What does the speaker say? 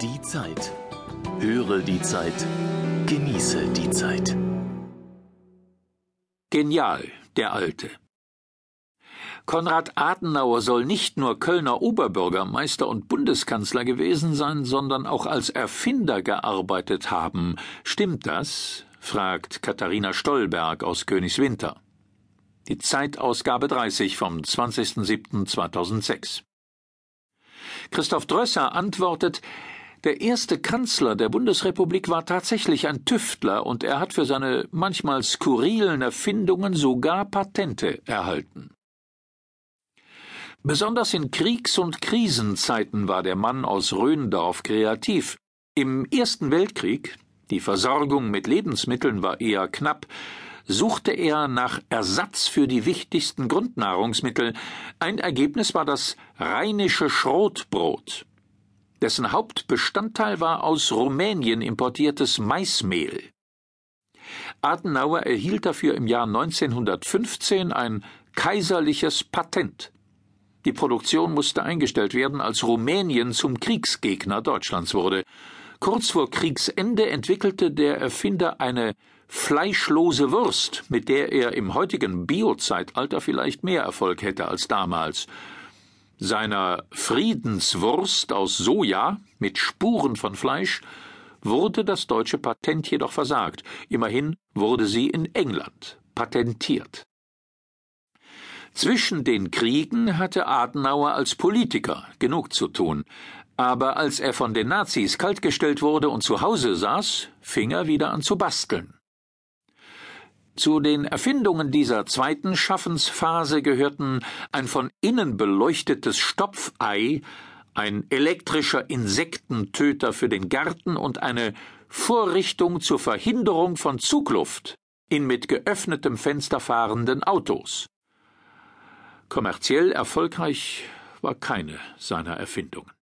Die Zeit. Höre die Zeit. Genieße die Zeit. Genial, der Alte. Konrad Adenauer soll nicht nur Kölner Oberbürgermeister und Bundeskanzler gewesen sein, sondern auch als Erfinder gearbeitet haben. Stimmt das? fragt Katharina Stollberg aus Königswinter. Die Zeitausgabe 30 vom 20.07.2006. Christoph Drösser antwortet, der erste Kanzler der Bundesrepublik war tatsächlich ein Tüftler und er hat für seine manchmal skurrilen Erfindungen sogar Patente erhalten. Besonders in Kriegs- und Krisenzeiten war der Mann aus Röndorf kreativ. Im Ersten Weltkrieg, die Versorgung mit Lebensmitteln war eher knapp, suchte er nach Ersatz für die wichtigsten Grundnahrungsmittel. Ein Ergebnis war das rheinische Schrotbrot. Dessen Hauptbestandteil war aus Rumänien importiertes Maismehl. Adenauer erhielt dafür im Jahr 1915 ein kaiserliches Patent. Die Produktion musste eingestellt werden, als Rumänien zum Kriegsgegner Deutschlands wurde. Kurz vor Kriegsende entwickelte der Erfinder eine fleischlose Wurst, mit der er im heutigen Biozeitalter vielleicht mehr Erfolg hätte als damals. Seiner Friedenswurst aus Soja mit Spuren von Fleisch wurde das deutsche Patent jedoch versagt. Immerhin wurde sie in England patentiert. Zwischen den Kriegen hatte Adenauer als Politiker genug zu tun, aber als er von den Nazis kaltgestellt wurde und zu Hause saß, fing er wieder an zu basteln. Zu den Erfindungen dieser zweiten Schaffensphase gehörten ein von innen beleuchtetes Stopfei, ein elektrischer Insektentöter für den Garten und eine Vorrichtung zur Verhinderung von Zugluft in mit geöffnetem Fenster fahrenden Autos. Kommerziell erfolgreich war keine seiner Erfindungen.